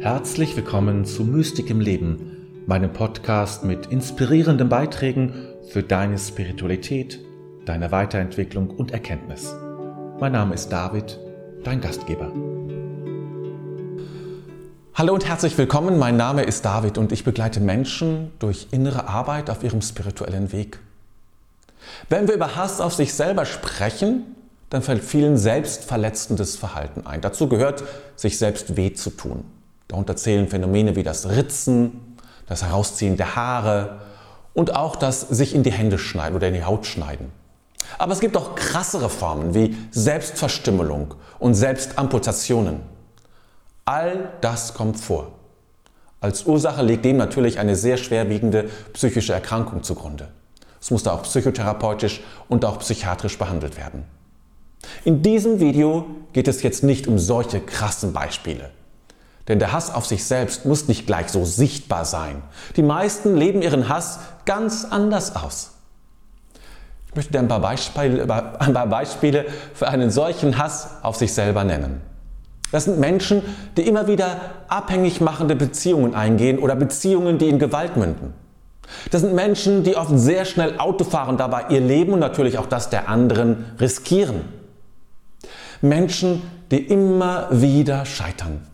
Herzlich willkommen zu Mystik im Leben, meinem Podcast mit inspirierenden Beiträgen für deine Spiritualität, deine Weiterentwicklung und Erkenntnis. Mein Name ist David, dein Gastgeber. Hallo und herzlich willkommen, mein Name ist David und ich begleite Menschen durch innere Arbeit auf ihrem spirituellen Weg. Wenn wir über Hass auf sich selber sprechen, dann fällt vielen selbstverletzendes Verhalten ein. Dazu gehört, sich selbst weh zu tun. Darunter zählen Phänomene wie das Ritzen, das Herausziehen der Haare und auch das sich in die Hände schneiden oder in die Haut schneiden. Aber es gibt auch krassere Formen wie Selbstverstümmelung und Selbstamputationen. All das kommt vor. Als Ursache liegt dem natürlich eine sehr schwerwiegende psychische Erkrankung zugrunde. Es musste auch psychotherapeutisch und auch psychiatrisch behandelt werden. In diesem Video geht es jetzt nicht um solche krassen Beispiele. Denn der Hass auf sich selbst muss nicht gleich so sichtbar sein. Die meisten leben ihren Hass ganz anders aus. Ich möchte dir ein paar Beispiele, ein paar Beispiele für einen solchen Hass auf sich selber nennen. Das sind Menschen, die immer wieder abhängig machende Beziehungen eingehen oder Beziehungen, die in Gewalt münden. Das sind Menschen, die oft sehr schnell Auto fahren, dabei ihr Leben und natürlich auch das der anderen riskieren. Menschen, die immer wieder scheitern.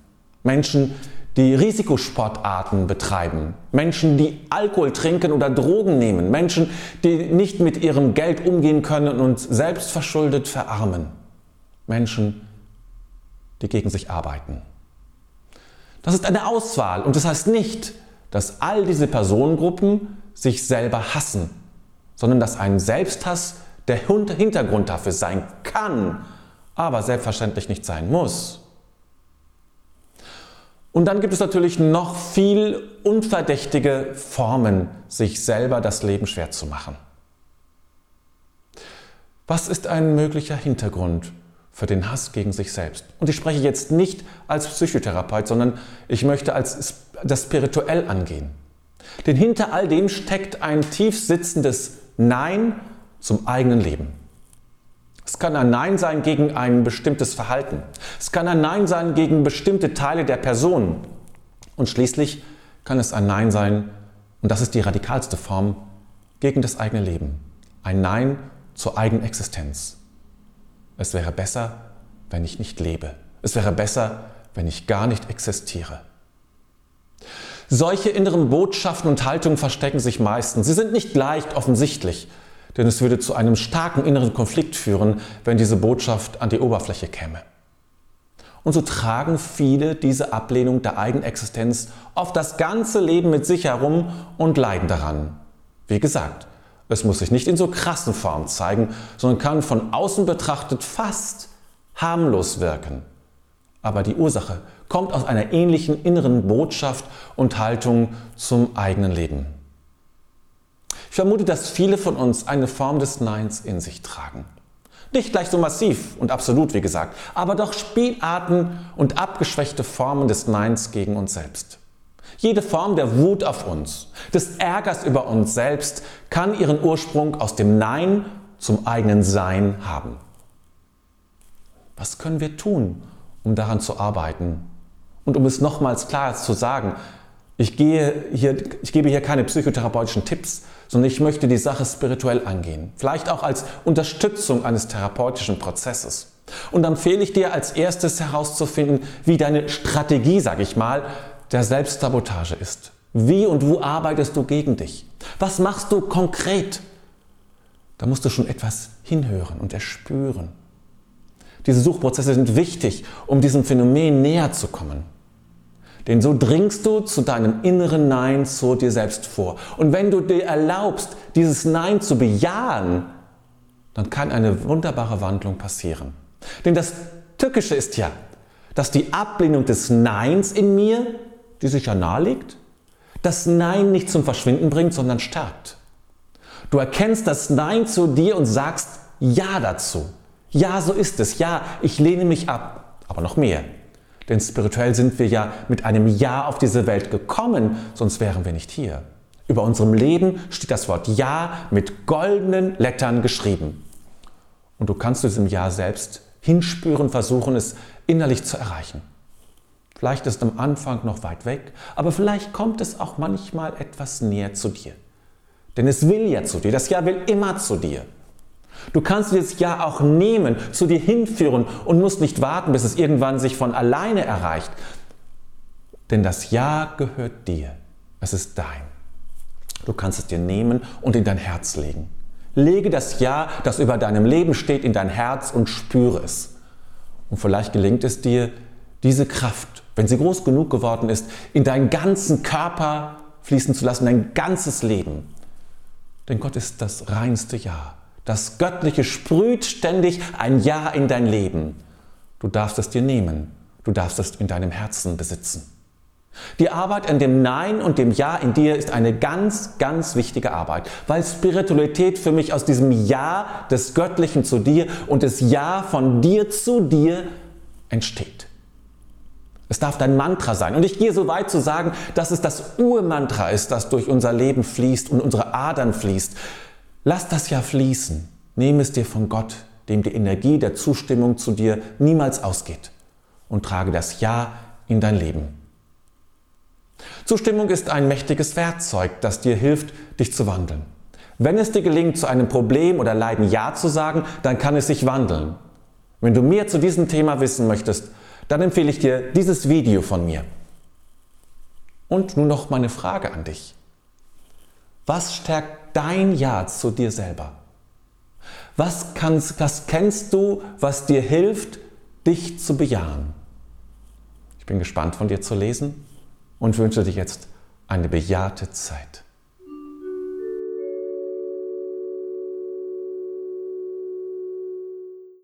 Menschen, die Risikosportarten betreiben, Menschen, die Alkohol trinken oder Drogen nehmen, Menschen, die nicht mit ihrem Geld umgehen können und selbstverschuldet verarmen, Menschen, die gegen sich arbeiten. Das ist eine Auswahl und das heißt nicht, dass all diese Personengruppen sich selber hassen, sondern dass ein Selbsthass der Hintergrund dafür sein kann, aber selbstverständlich nicht sein muss. Und dann gibt es natürlich noch viel unverdächtige Formen, sich selber das Leben schwer zu machen. Was ist ein möglicher Hintergrund für den Hass gegen sich selbst? Und ich spreche jetzt nicht als Psychotherapeut, sondern ich möchte als das spirituell angehen. Denn hinter all dem steckt ein tief sitzendes Nein zum eigenen Leben. Es kann ein Nein sein gegen ein bestimmtes Verhalten. Es kann ein Nein sein gegen bestimmte Teile der Person. Und schließlich kann es ein Nein sein, und das ist die radikalste Form, gegen das eigene Leben. Ein Nein zur eigenen Existenz. Es wäre besser, wenn ich nicht lebe. Es wäre besser, wenn ich gar nicht existiere. Solche inneren Botschaften und Haltungen verstecken sich meistens. Sie sind nicht leicht offensichtlich denn es würde zu einem starken inneren Konflikt führen, wenn diese Botschaft an die Oberfläche käme. Und so tragen viele diese Ablehnung der eigenen Existenz auf das ganze Leben mit sich herum und leiden daran. Wie gesagt, es muss sich nicht in so krassen Formen zeigen, sondern kann von außen betrachtet fast harmlos wirken. Aber die Ursache kommt aus einer ähnlichen inneren Botschaft und Haltung zum eigenen Leben. Ich vermute, dass viele von uns eine Form des Neins in sich tragen. Nicht gleich so massiv und absolut, wie gesagt, aber doch Spielarten und abgeschwächte Formen des Neins gegen uns selbst. Jede Form der Wut auf uns, des Ärgers über uns selbst kann ihren Ursprung aus dem Nein zum eigenen Sein haben. Was können wir tun, um daran zu arbeiten? Und um es nochmals klar zu sagen, ich, gehe hier, ich gebe hier keine psychotherapeutischen Tipps, sondern ich möchte die Sache spirituell angehen. Vielleicht auch als Unterstützung eines therapeutischen Prozesses. Und dann empfehle ich dir als erstes herauszufinden, wie deine Strategie, sage ich mal, der Selbstsabotage ist. Wie und wo arbeitest du gegen dich? Was machst du konkret? Da musst du schon etwas hinhören und erspüren. Diese Suchprozesse sind wichtig, um diesem Phänomen näher zu kommen. Denn so dringst du zu deinem inneren Nein zu dir selbst vor. Und wenn du dir erlaubst, dieses Nein zu bejahen, dann kann eine wunderbare Wandlung passieren. Denn das Tückische ist ja, dass die Ablehnung des Neins in mir, die sich ja naheliegt, das Nein nicht zum Verschwinden bringt, sondern stärkt. Du erkennst das Nein zu dir und sagst Ja dazu. Ja, so ist es. Ja, ich lehne mich ab. Aber noch mehr. Denn spirituell sind wir ja mit einem Ja auf diese Welt gekommen, sonst wären wir nicht hier. Über unserem Leben steht das Wort Ja mit goldenen Lettern geschrieben. Und du kannst diesem Ja selbst hinspüren, versuchen es innerlich zu erreichen. Vielleicht ist es am Anfang noch weit weg, aber vielleicht kommt es auch manchmal etwas näher zu dir. Denn es will ja zu dir, das Ja will immer zu dir. Du kannst dieses Ja auch nehmen, zu dir hinführen und musst nicht warten, bis es irgendwann sich von alleine erreicht. Denn das Ja gehört dir. Es ist dein. Du kannst es dir nehmen und in dein Herz legen. Lege das Ja, das über deinem Leben steht, in dein Herz und spüre es. Und vielleicht gelingt es dir, diese Kraft, wenn sie groß genug geworden ist, in deinen ganzen Körper fließen zu lassen, dein ganzes Leben. Denn Gott ist das reinste Ja. Das Göttliche sprüht ständig ein Ja in dein Leben. Du darfst es dir nehmen. Du darfst es in deinem Herzen besitzen. Die Arbeit an dem Nein und dem Ja in dir ist eine ganz, ganz wichtige Arbeit, weil Spiritualität für mich aus diesem Ja des Göttlichen zu dir und des Ja von dir zu dir entsteht. Es darf dein Mantra sein. Und ich gehe so weit zu sagen, dass es das Urmantra ist, das durch unser Leben fließt und unsere Adern fließt. Lass das ja fließen. Nehme es dir von Gott, dem die Energie der Zustimmung zu dir niemals ausgeht. Und trage das Ja in dein Leben. Zustimmung ist ein mächtiges Werkzeug, das dir hilft, dich zu wandeln. Wenn es dir gelingt, zu einem Problem oder Leiden Ja zu sagen, dann kann es sich wandeln. Wenn du mehr zu diesem Thema wissen möchtest, dann empfehle ich dir dieses Video von mir. Und nun noch meine Frage an dich. Was stärkt dein Ja zu dir selber? Was, kannst, was kennst du, was dir hilft, dich zu bejahen? Ich bin gespannt von dir zu lesen und wünsche dir jetzt eine bejahte Zeit.